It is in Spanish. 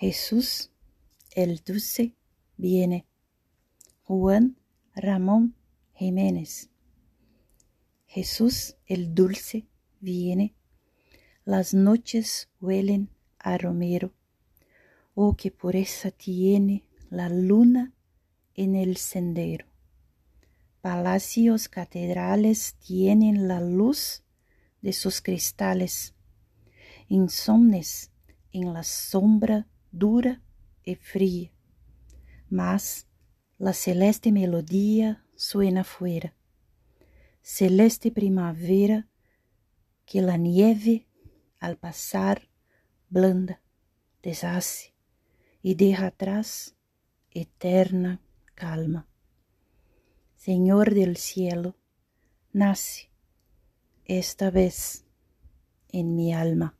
Jesús el Dulce viene. Juan Ramón Jiménez. Jesús el Dulce viene. Las noches huelen a romero. Oh, qué pureza tiene la luna en el sendero. Palacios catedrales tienen la luz de sus cristales. Insomnes en la sombra dura y fría, mas la celeste melodía suena fuera, celeste primavera que la nieve al pasar blanda deshace y deja atrás eterna calma. Señor del cielo, nace esta vez en mi alma.